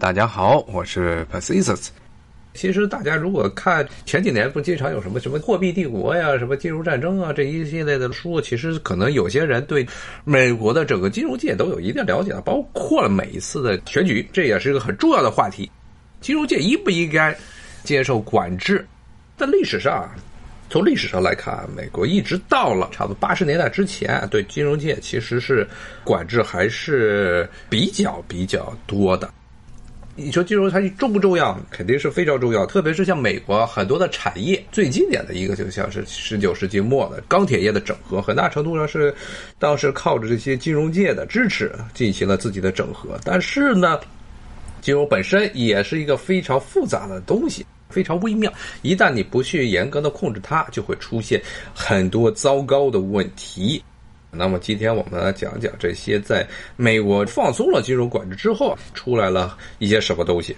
大家好，我是 Pacisus。其实大家如果看前几年不经常有什么什么货币帝国呀、什么金融战争啊这一系列的书，其实可能有些人对美国的整个金融界都有一定了解了，包括了每一次的选举，这也是一个很重要的话题。金融界应不应该接受管制？在历史上，从历史上来看，美国一直到了差不多八十年代之前，对金融界其实是管制还是比较比较多的。你说金融它重不重要？肯定是非常重要，特别是像美国很多的产业，最经典的一个就像是十九世纪末的钢铁业的整合，很大程度上是当时靠着这些金融界的支持进行了自己的整合。但是呢，金融本身也是一个非常复杂的东西，非常微妙。一旦你不去严格的控制它，就会出现很多糟糕的问题。那么今天我们来讲讲这些在美国放松了金融管制之后出来了一些什么东西。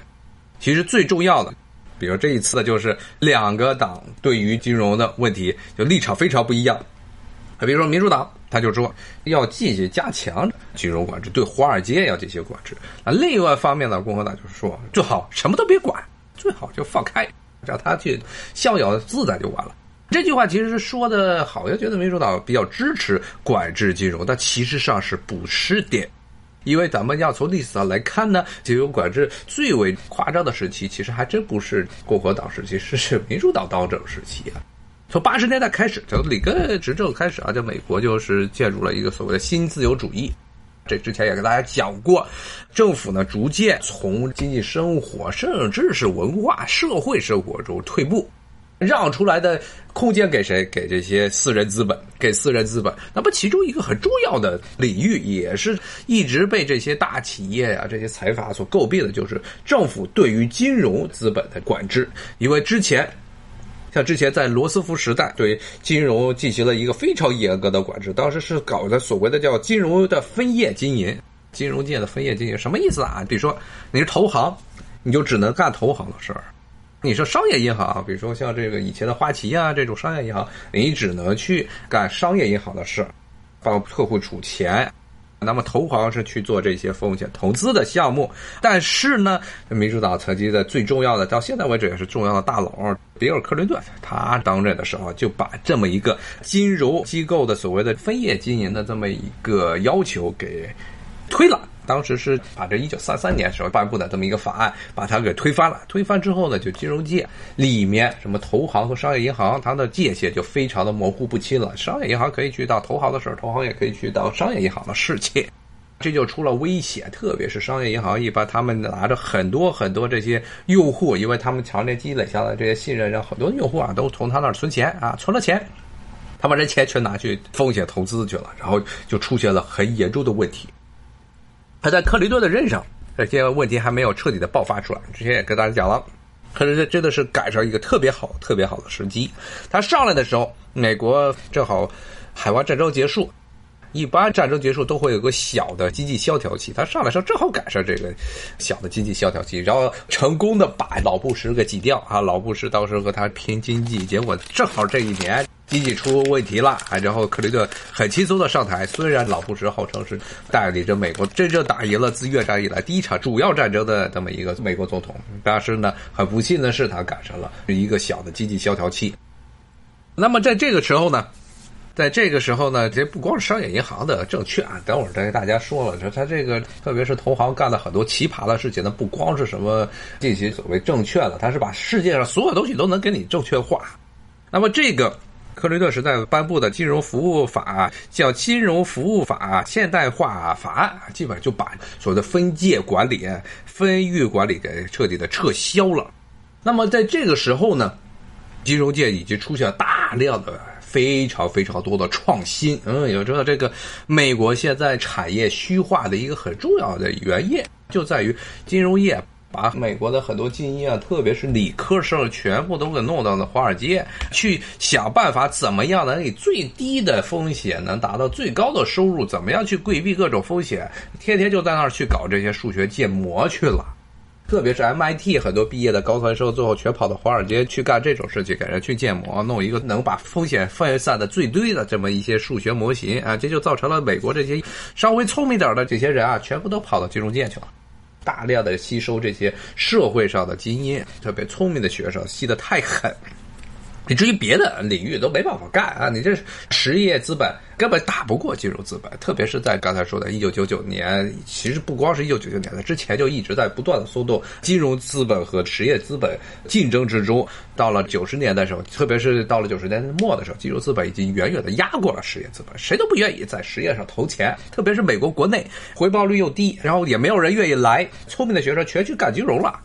其实最重要的，比如这一次的就是两个党对于金融的问题就立场非常不一样。比如说民主党，他就说要继续加强金融管制，对华尔街要进行管制。那另外一方面呢，共和党就说最好什么都别管，最好就放开，让他去逍遥自在就完了。这句话其实是说的，好像觉得民主党比较支持管制金融，但其实上是不是的。因为咱们要从历史上来看呢，金融管制最为夸张的时期，其实还真不是共和党时期，是是民主党当政时期啊。从八十年代开始，从里根执政开始啊，就美国就是进入了一个所谓的新自由主义。这之前也跟大家讲过，政府呢逐渐从经济生活，甚至是文化、社会生活中退步。让出来的空间给谁？给这些私人资本，给私人资本。那么其中一个很重要的领域，也是一直被这些大企业呀、这些财阀所诟病的，就是政府对于金融资本的管制。因为之前，像之前在罗斯福时代，对金融进行了一个非常严格的管制，当时是搞的所谓的叫金融的分业经营，金融界的分业经营什么意思啊？比如说你是投行，你就只能干投行的事儿。你说商业银行，比如说像这个以前的花旗啊这种商业银行，你只能去干商业银行的事，帮客户储钱。那么投行是去做这些风险投资的项目。但是呢，民主党曾经的最重要的，到现在为止也是重要的大佬比尔·克林顿，他当任的时候就把这么一个金融机构的所谓的分业经营的这么一个要求给推了。当时是把这一九三三年时候颁布的这么一个法案，把它给推翻了。推翻之后呢，就金融界里面什么投行和商业银行，它的界限就非常的模糊不清了。商业银行可以去到投行的事儿，投行也可以去到商业银行的事情，这就出了危险。特别是商业银行，一般他们拿着很多很多这些用户，因为他们强烈积累下来这些信任，让很多用户啊都从他那儿存钱啊，存了钱，他把这钱全拿去风险投资去了，然后就出现了很严重的问题。他在克林顿的任上，这些问题还没有彻底的爆发出来。之前也跟大家讲了，克林顿真的是赶上一个特别好、特别好的时机。他上来的时候，美国正好海湾战争结束，一般战争结束都会有个小的经济萧条期。他上来时候正好赶上这个小的经济萧条期，然后成功的把老布什给挤掉啊！老布什当时和他拼经济，结果正好这一年。经济出问题了，啊，然后克林顿很轻松的上台。虽然老布什号称是带领着美国真正打赢了自越战以来第一场主要战争的这么一个美国总统，但是呢，很不幸的是他赶上了一个小的经济萧条期。那么在这个时候呢，在这个时候呢，这不光是商业银行的证券，等会儿再跟大家说了，说他这个特别是投行干了很多奇葩的事情，呢，不光是什么进行所谓证券了，他是把世界上所有东西都能给你证券化。那么这个。克林顿时代颁布的金融服务法叫《金融服务法现代化法案》，基本上就把所谓的分界管理、分域管理给彻底的撤销了。那么在这个时候呢，金融界已经出现了大量的、非常非常多的创新。嗯，也知道这个美国现在产业虚化的一个很重要的原因，就在于金融业。把美国的很多精英啊，特别是理科生，全部都给弄到了华尔街，去想办法怎么样能以最低的风险能达到最高的收入，怎么样去规避各种风险，天天就在那儿去搞这些数学建模去了。特别是 MIT 很多毕业的高材生，最后全跑到华尔街去干这种事情，给人去建模，弄一个能把风险分散的最低的这么一些数学模型啊，这就造成了美国这些稍微聪明点的这些人啊，全部都跑到金融界去了。大量的吸收这些社会上的精英，特别聪明的学生，吸得太狠。你至于别的领域都没办法干啊！你这实业资本根本打不过金融资本，特别是在刚才说的1999年，其实不光是一九九九年，在之前就一直在不断的松动金融资本和实业资本竞争之中。到了九十年代时候，特别是到了九十年代末的时候，金融资本已经远远的压过了实业资本，谁都不愿意在实业上投钱，特别是美国国内回报率又低，然后也没有人愿意来，聪明的学生全去干金融了，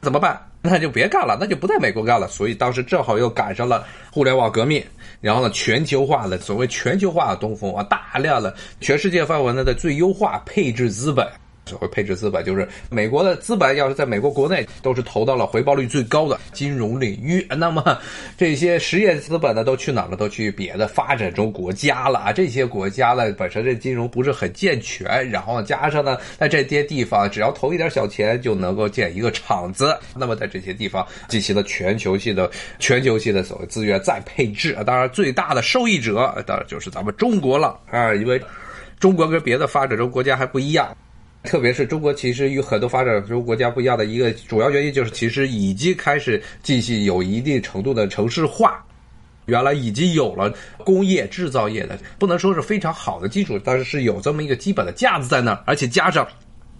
怎么办？那就别干了，那就不在美国干了。所以当时正好又赶上了互联网革命，然后呢，全球化的所谓全球化的东风啊，大量的全世界范围内的最优化配置资本。所谓配置资本，就是美国的资本要是在美国国内都是投到了回报率最高的金融领域，那么这些实业资本呢都去哪了？都去别的发展中国家了啊！这些国家呢本身这金融不是很健全，然后加上呢在这些地方只要投一点小钱就能够建一个厂子，那么在这些地方进行了全球性的全球性的所谓资源再配置啊！当然最大的受益者当然就是咱们中国了啊，因为中国跟别的发展中国家还不一样。特别是中国，其实与很多发展中国家不一样的一个主要原因，就是其实已经开始进行有一定程度的城市化，原来已经有了工业制造业的，不能说是非常好的基础，但是是有这么一个基本的架子在那儿，而且加上。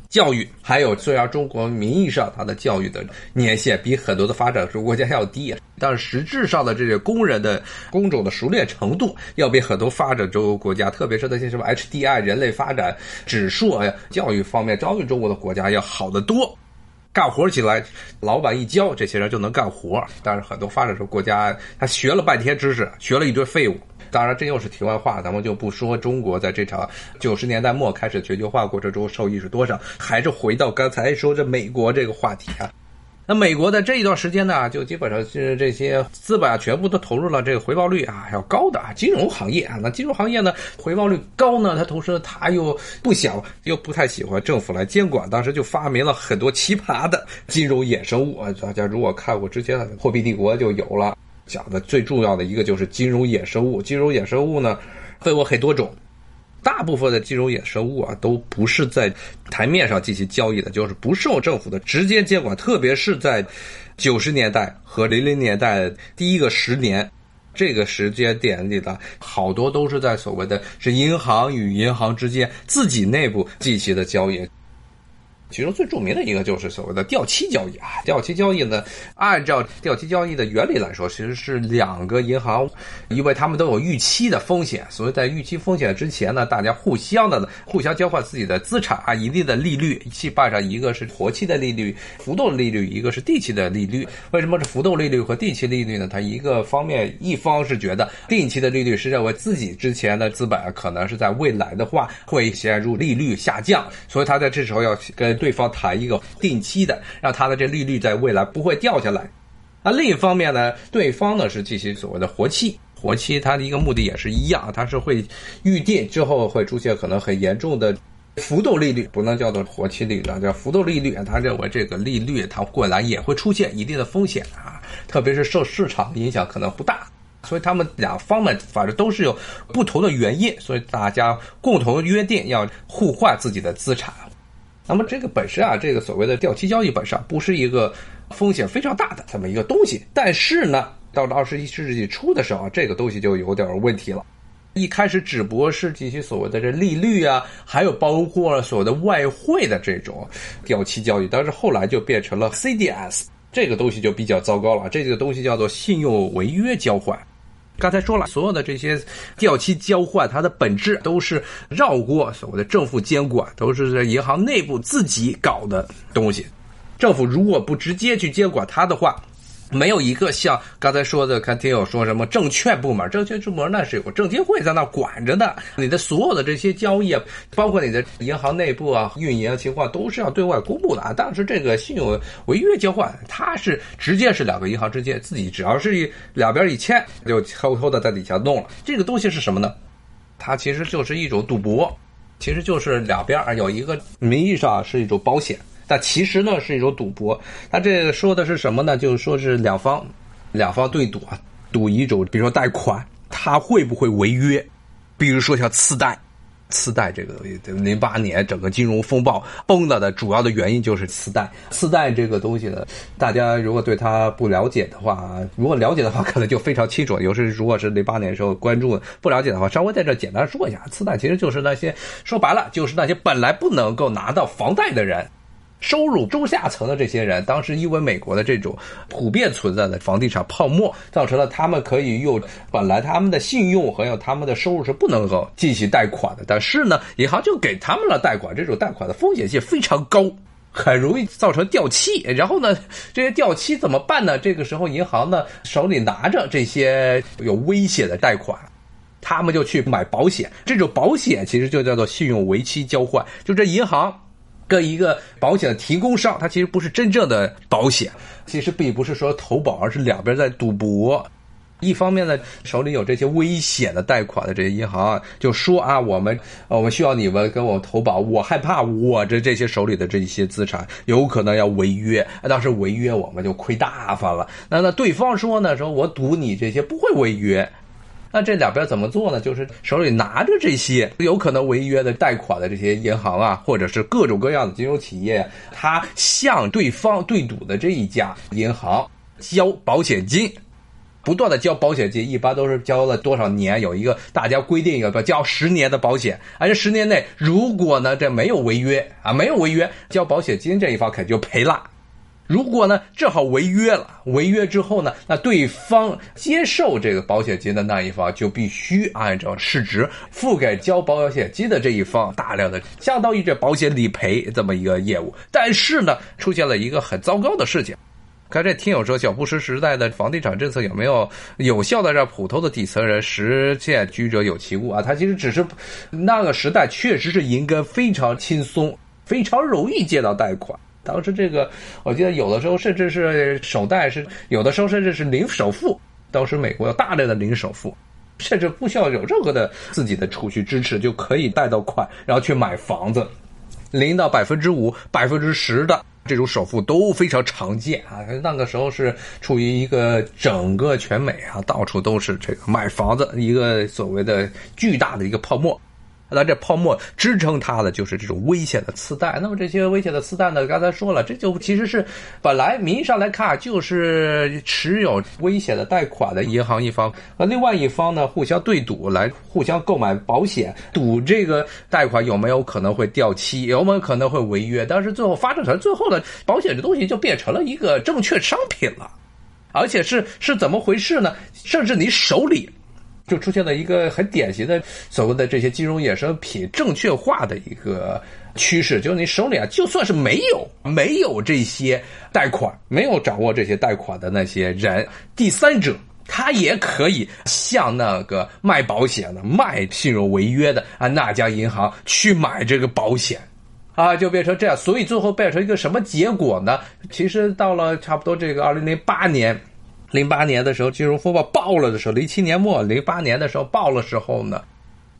教育还有，虽然中国名义上它的教育的年限比很多的发展中国家要低，但是实质上的这些工人的工种的熟练程度要比很多发展中国家，特别是那些什么 HDI 人类发展指数啊，教育方面教育中国的国家要好得多。干活起来，老板一教，这些人就能干活。但是很多发展中国家，他学了半天知识，学了一堆废物。当然，这又是题外话，咱们就不说中国在这场九十年代末开始全球化过程中受益是多少，还是回到刚才说这美国这个话题啊。那美国的这一段时间呢，就基本上是这些资本啊，全部都投入了这个回报率啊要高的啊金融行业啊。那金融行业呢，回报率高呢，它同时它又不想又不太喜欢政府来监管，当时就发明了很多奇葩的金融衍生物啊。大家如果看过之前的《货币帝国》就有了。讲的最重要的一个就是金融衍生物。金融衍生物呢，分为很多种，大部分的金融衍生物啊，都不是在台面上进行交易的，就是不受政府的直接监管。特别是在九十年代和零零年代第一个十年这个时间点里的，好多都是在所谓的是银行与银行之间自己内部进行的交易。其中最著名的一个就是所谓的掉期交易啊，掉期交易呢，按照掉期交易的原理来说，其实是两个银行，因为他们都有预期的风险，所以在预期风险之前呢，大家互相的互相交换自己的资产啊，一定的利率，去办上一个是活期的利率、浮动利率，一个是定期的利率。为什么是浮动利率和定期利率呢？它一个方面，一方是觉得定期的利率是认为自己之前的资本可能是在未来的话会陷入利率下降，所以他在这时候要跟对方谈一个定期的，让他的这利率在未来不会掉下来。那另一方面呢，对方呢是进行所谓的活期，活期它的一个目的也是一样，它是会预定之后会出现可能很严重的浮动利率，不能叫做活期利率，叫浮动利率。他认为这个利率它未来也会出现一定的风险啊，特别是受市场影响可能不大，所以他们两方面反正都是有不同的原因，所以大家共同约定要互换自己的资产。那么这个本身啊，这个所谓的掉期交易本身不是一个风险非常大的这么一个东西，但是呢，到了二十一世纪初的时候，这个东西就有点问题了。一开始只不过是进行所谓的这利率啊，还有包括所谓的外汇的这种掉期交易，但是后来就变成了 CDS，这个东西就比较糟糕了。这个东西叫做信用违约交换。刚才说了，所有的这些掉期交换，它的本质都是绕过所谓的政府监管，都是在银行内部自己搞的东西。政府如果不直接去监管它的话，没有一个像刚才说的，看听友说什么证券部门，证券部门那是有个证监会在那管着的，你的所有的这些交易，包括你的银行内部啊运营情况，都是要对外公布的啊。但是这个信用违约交换，它是直接是两个银行之间自己只要是一两边一签，就偷偷的在底下弄了。这个东西是什么呢？它其实就是一种赌博，其实就是两边有一个名义上是一种保险。但其实呢是一种赌博，他这说的是什么呢？就是说是两方，两方对赌啊，赌一种，比如说贷款，它会不会违约？比如说像次贷，次贷这个东西，零八年整个金融风暴崩了的主要的原因就是次贷。次贷这个东西呢，大家如果对它不了解的话，如果了解的话，可能就非常清楚。尤其是如果是零八年时候关注不了解的话，稍微在这简单说一下，次贷其实就是那些说白了就是那些本来不能够拿到房贷的人。收入中下层的这些人，当时因为美国的这种普遍存在的房地产泡沫，造成了他们可以用本来他们的信用和有他们的收入是不能够进行贷款的，但是呢，银行就给他们了贷款，这种贷款的风险性非常高，很容易造成掉期。然后呢，这些掉期怎么办呢？这个时候银行呢手里拿着这些有危险的贷款，他们就去买保险。这种保险其实就叫做信用为期交换，就这银行。跟一个保险的提供商，它其实不是真正的保险，其实并不是说投保，而是两边在赌博。一方面呢，手里有这些危险的贷款的这些银行就说啊，我们我们需要你们跟我投保，我害怕我的这些手里的这些资产有可能要违约，当时违约我们就亏大发了。那那对方说呢，说我赌你这些不会违约。那这两边怎么做呢？就是手里拿着这些有可能违约的贷款的这些银行啊，或者是各种各样的金融企业，他向对方对赌的这一家银行交保险金，不断的交保险金，一般都是交了多少年？有一个大家规定一个，交十年的保险，而这十年内如果呢这没有违约啊，没有违约，交保险金这一方肯定就赔了。如果呢，正好违约了，违约之后呢，那对方接受这个保险金的那一方就必须按照市值付给交保险金的这一方大量的，相当于这保险理赔这么一个业务。但是呢，出现了一个很糟糕的事情。看这听友说，小布什时代的房地产政策有没有有效的让普通的底层人实现居者有其屋啊？他其实只是那个时代确实是应该非常轻松，非常容易借到贷款。当时这个，我记得有的时候甚至是首贷是有的时候甚至是零首付。当时美国有大量的零首付，甚至不需要有任何的自己的储蓄支持就可以贷到款，然后去买房子。零到百分之五、百分之十的这种首付都非常常见啊。那个时候是处于一个整个全美啊，到处都是这个买房子一个所谓的巨大的一个泡沫。那这泡沫支撑它的就是这种危险的次贷。那么这些危险的次贷呢？刚才说了，这就其实是本来名义上来看就是持有危险的贷款的银行一方和另外一方呢互相对赌，来互相购买保险，赌这个贷款有没有可能会掉期，有没有可能会违约。但是最后发展成最后的保险这东西就变成了一个证券商品了，而且是是怎么回事呢？甚至你手里。就出现了一个很典型的所谓的这些金融衍生品证券化的一个趋势，就是你手里啊，就算是没有没有这些贷款，没有掌握这些贷款的那些人，第三者他也可以向那个卖保险的、卖信用违约的啊那家银行去买这个保险，啊，就变成这样。所以最后变成一个什么结果呢？其实到了差不多这个二零零八年。零八年的时候，金融风暴爆了的时候，零七年末，零八年的时候爆了时候呢，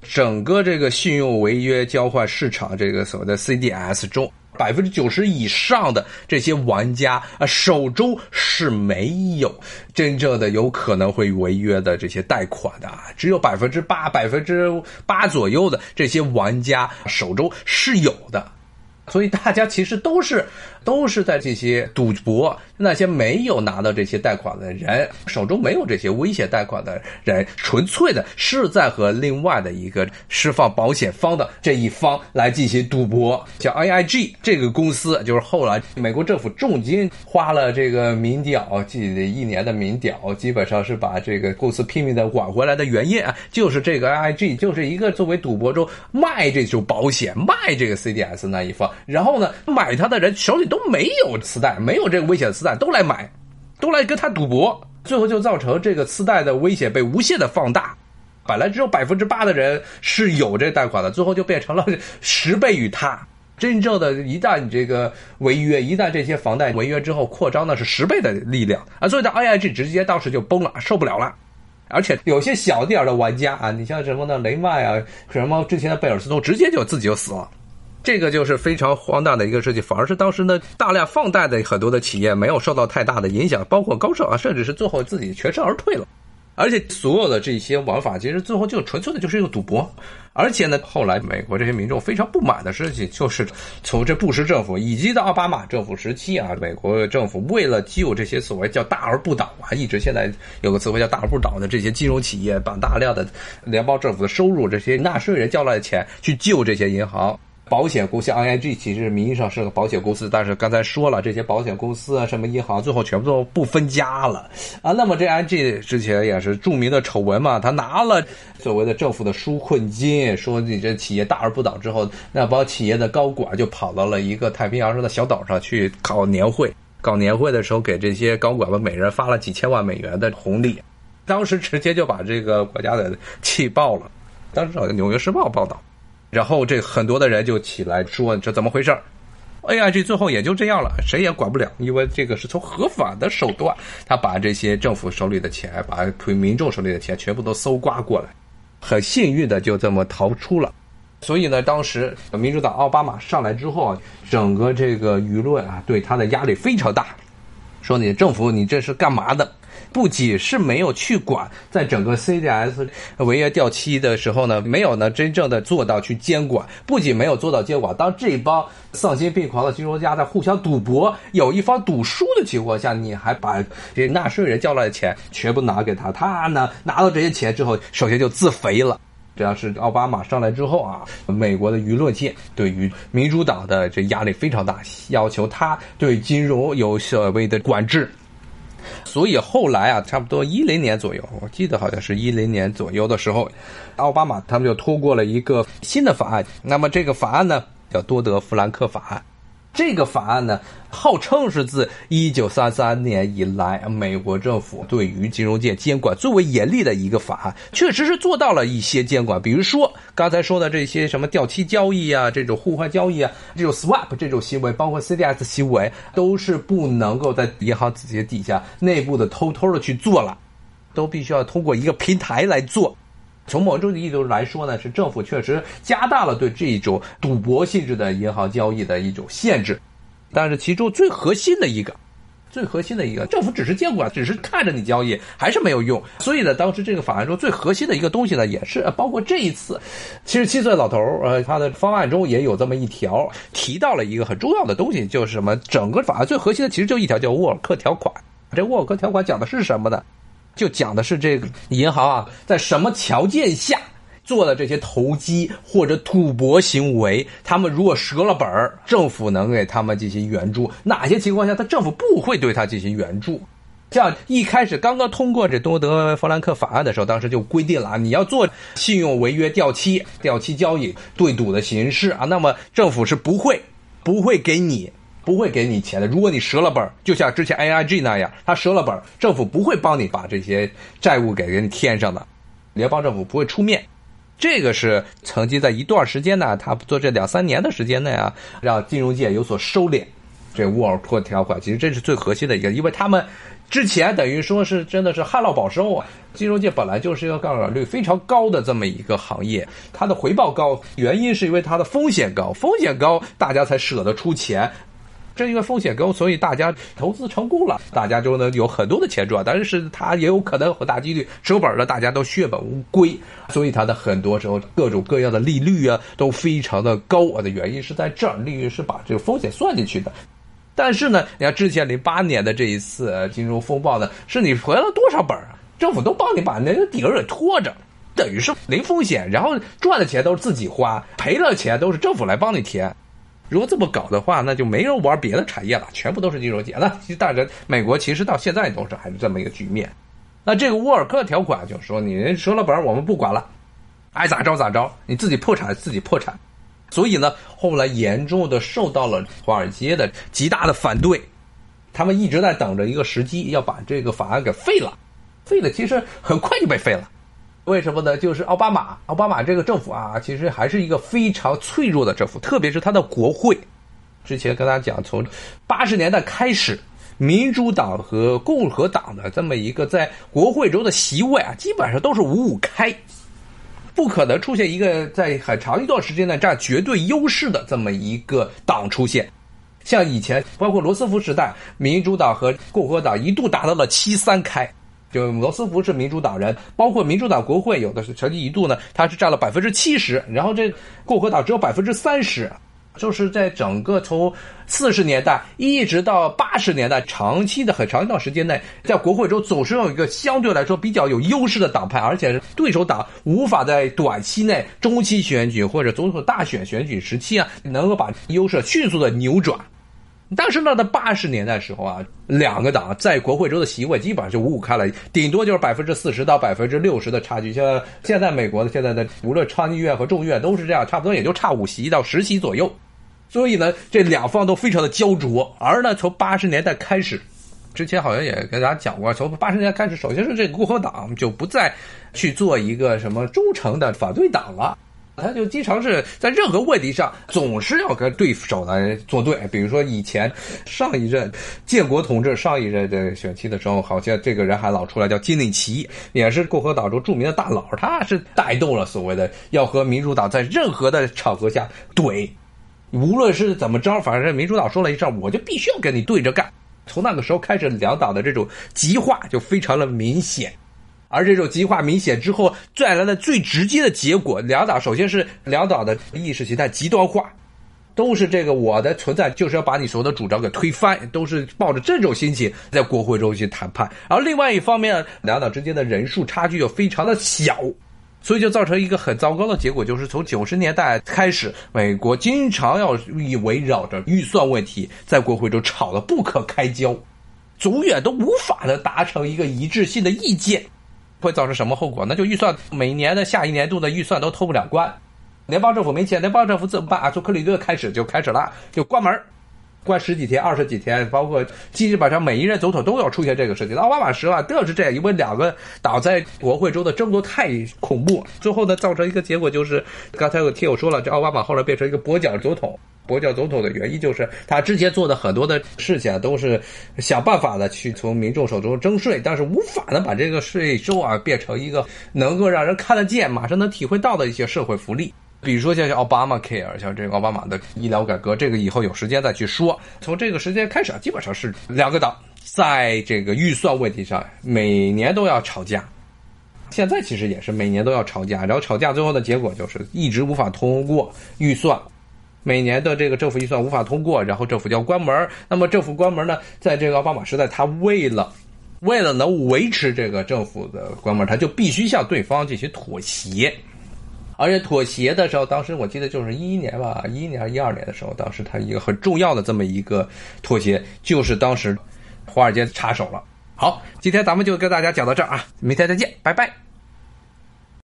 整个这个信用违约交换市场，这个所谓的 CDS 中，百分之九十以上的这些玩家啊，手中是没有真正的有可能会违约的这些贷款的，只有百分之八、百分之八左右的这些玩家手中是有的，所以大家其实都是。都是在这些赌博，那些没有拿到这些贷款的人手中没有这些危险贷款的人，纯粹的是在和另外的一个释放保险方的这一方来进行赌博。像 AIG 这个公司，就是后来美国政府重金花了这个民调，这一年的民调，基本上是把这个公司拼命的挽回来的原因啊，就是这个 AIG 就是一个作为赌博中卖这种保险、卖这个 CDS 那一方，然后呢，买它的人手里都。没有磁带，没有这个危险磁带，都来买，都来跟他赌博，最后就造成这个次贷的危险被无限的放大。本来只有百分之八的人是有这贷款的，最后就变成了十倍于他。真正的，一旦这个违约，一旦这些房贷违约之后扩张，的是十倍的力量啊！所以，的 AIG 直接当时就崩了，受不了了。而且有些小点的玩家啊，你像什么呢？雷曼啊，什么之前的贝尔斯通，直接就自己就死了。这个就是非常荒诞的一个事情，反而是当时呢大量放贷的很多的企业没有受到太大的影响，包括高盛啊，甚至是最后自己全身而退了。而且所有的这些玩法，其实最后就纯粹的就是一个赌博。而且呢，后来美国这些民众非常不满的事情，就是从这布什政府以及到奥巴马政府时期啊，美国政府为了救这些所谓叫大而不倒啊，一直现在有个词汇叫大而不倒的这些金融企业，把大量的联邦政府的收入，这些纳税人交来的钱去救这些银行。保险公司 ING 其实名义上是个保险公司，但是刚才说了，这些保险公司啊，什么银行，最后全部都不分家了啊。那么这 ING 之前也是著名的丑闻嘛，他拿了所谓的政府的纾困金，说你这企业大而不倒之后，那帮企业的高管就跑到了一个太平洋上的小岛上去搞年会，搞年会的时候给这些高管们每人发了几千万美元的红利，当时直接就把这个国家的气爆了。当时好像《纽约时报》报道。然后这很多的人就起来说这怎么回事儿？AIG 最后也就这样了，谁也管不了，因为这个是从合法的手段，他把这些政府手里的钱，把民众手里的钱全部都搜刮过来，很幸运的就这么逃出了。所以呢，当时民主党奥巴马上来之后啊，整个这个舆论啊对他的压力非常大，说你政府你这是干嘛的？不仅是没有去管，在整个 CDS 违约掉期的时候呢，没有呢真正的做到去监管。不仅没有做到监管，当这帮丧心病狂的金融家在互相赌博，有一方赌输的情况下，你还把这纳税人交来的钱全部拿给他，他呢拿到这些钱之后，首先就自肥了。这要是奥巴马上来之后啊，美国的舆论界对于民主党的这压力非常大，要求他对金融有所谓的管制。所以后来啊，差不多一零年左右，我记得好像是一零年左右的时候，奥巴马他们就通过了一个新的法案。那么这个法案呢，叫多德弗兰克法案。这个法案呢，号称是自一九三三年以来美国政府对于金融界监管最为严厉的一个法案，确实是做到了一些监管。比如说刚才说的这些什么掉期交易啊，这种互换交易啊，这种 swap 这种行为，包括 CDS 行为，都是不能够在银行子节底下内部的偷偷的去做了，都必须要通过一个平台来做。从某种意义来说呢，是政府确实加大了对这一种赌博性质的银行交易的一种限制，但是其中最核心的一个、最核心的一个，政府只是监管，只是看着你交易，还是没有用。所以呢，当时这个法案中最核心的一个东西呢，也是包括这一次，七十七岁老头儿，呃，他的方案中也有这么一条，提到了一个很重要的东西，就是什么？整个法案最核心的其实就一条，叫沃尔克条款。这沃尔克条款讲的是什么呢？就讲的是这个银行啊，在什么条件下做的这些投机或者赌博行为，他们如果折了本儿，政府能给他们进行援助；哪些情况下，他政府不会对他进行援助？像一开始刚刚通过这多德弗兰克法案的时候，当时就规定了啊，你要做信用违约掉期、掉期交易、对赌的形式啊，那么政府是不会不会给你。不会给你钱的。如果你折了本就像之前 AIG 那样，他折了本政府不会帮你把这些债务给人添上的，联邦政府不会出面。这个是曾经在一段时间呢，他做这两三年的时间内啊，让金融界有所收敛。这沃尔托条款其实这是最核心的一个，因为他们之前等于说是真的是旱涝保收啊。金融界本来就是一个杠杆率非常高的这么一个行业，它的回报高，原因是因为它的风险高，风险高大家才舍得出钱。正因为风险高，所以大家投资成功了，大家就能有很多的钱赚。但是它也有可能很大几率收本了，大家都血本无归。所以它的很多时候各种各样的利率啊都非常的高。我的原因是在这儿，利率是把这个风险算进去的。但是呢，你看之前零八年的这一次金融风暴呢，是你赔了多少本啊？政府都帮你把那个底儿给拖着，等于是零风险，然后赚的钱都是自己花，赔了钱都是政府来帮你填。如果这么搞的话，那就没人玩别的产业了，全部都是金融界。那其实大家美国其实到现在都是还是这么一个局面。那这个沃尔克条款就说，你折了本我们不管了，爱咋着咋着，你自己破产自己破产。所以呢，后来严重的受到了华尔街的极大的反对，他们一直在等着一个时机，要把这个法案给废了。废了，其实很快就被废了。为什么呢？就是奥巴马，奥巴马这个政府啊，其实还是一个非常脆弱的政府，特别是他的国会。之前跟大家讲，从八十年代开始，民主党和共和党的这么一个在国会中的席位啊，基本上都是五五开，不可能出现一个在很长一段时间内占绝对优势的这么一个党出现。像以前，包括罗斯福时代，民主党和共和党一度达到了七三开。就罗斯福是民主党人，包括民主党国会有的是曾经一度呢，他是占了百分之七十，然后这共和党只有百分之三十。就是在整个从四十年代一直到八十年代，长期的很长一段时间内，在国会中总是有一个相对来说比较有优势的党派，而且是对手党无法在短期内、中期选举或者总统大选选举时期啊，能够把优势迅速的扭转。但是呢，在八十年代时候啊，两个党在国会中的席位基本上就五五开了，顶多就是百分之四十到百分之六十的差距。像现在美国的现在的无论参议院和众议院都是这样，差不多也就差五席到十席左右。所以呢，这两方都非常的焦灼。而呢，从八十年代开始，之前好像也跟大家讲过，从八十年代开始，首先是这个共和党就不再去做一个什么忠诚的反对党了。他就经常是在任何问题上总是要跟对手来作对，比如说以前上一任建国同志上一任的选期的时候，好像这个人还老出来叫金领奇，也是共和党中著名的大佬，他是带动了所谓的要和民主党在任何的场合下怼，无论是怎么着，反正民主党说了一声，我就必须要跟你对着干。从那个时候开始，两党的这种极化就非常的明显。而这种极化明显之后带来的最直接的结果，两党首先是两党的意识形态极端化，都是这个我的存在就是要把你所有的主张给推翻，都是抱着这种心情在国会中去谈判。而另外一方面，两党之间的人数差距又非常的小，所以就造成一个很糟糕的结果，就是从九十年代开始，美国经常要以围绕着预算问题在国会中吵得不可开交，永远都无法的达成一个一致性的意见。会造成什么后果？那就预算每年的下一年度的预算都通不了关，联邦政府没钱，联邦政府怎么办啊？从克里顿开始就开始了，就关门，关十几天、二十几天，包括基本上每一任总统都要出现这个事情。奥巴马时啊，都是这样，因为两个党在国会中的争夺太恐怖，最后呢，造成一个结果就是，刚才有听友说了，这奥巴马后来变成一个跛脚总统。跛脚总统的原因就是他之前做的很多的事情，都是想办法的去从民众手中征税，但是无法的把这个税收啊变成一个能够让人看得见、马上能体会到的一些社会福利。比如说像奥巴马 Care，像这个奥巴马的医疗改革，这个以后有时间再去说。从这个时间开始啊，基本上是两个党在这个预算问题上每年都要吵架。现在其实也是每年都要吵架，然后吵架最后的结果就是一直无法通过预算。每年的这个政府预算无法通过，然后政府就要关门。那么政府关门呢，在这个奥巴马时代，他为了为了能维持这个政府的关门，他就必须向对方进行妥协。而且妥协的时候，当时我记得就是一一年吧，一一年还是一二年的时候，当时他一个很重要的这么一个妥协，就是当时华尔街插手了。好，今天咱们就跟大家讲到这儿啊，明天再见，拜拜。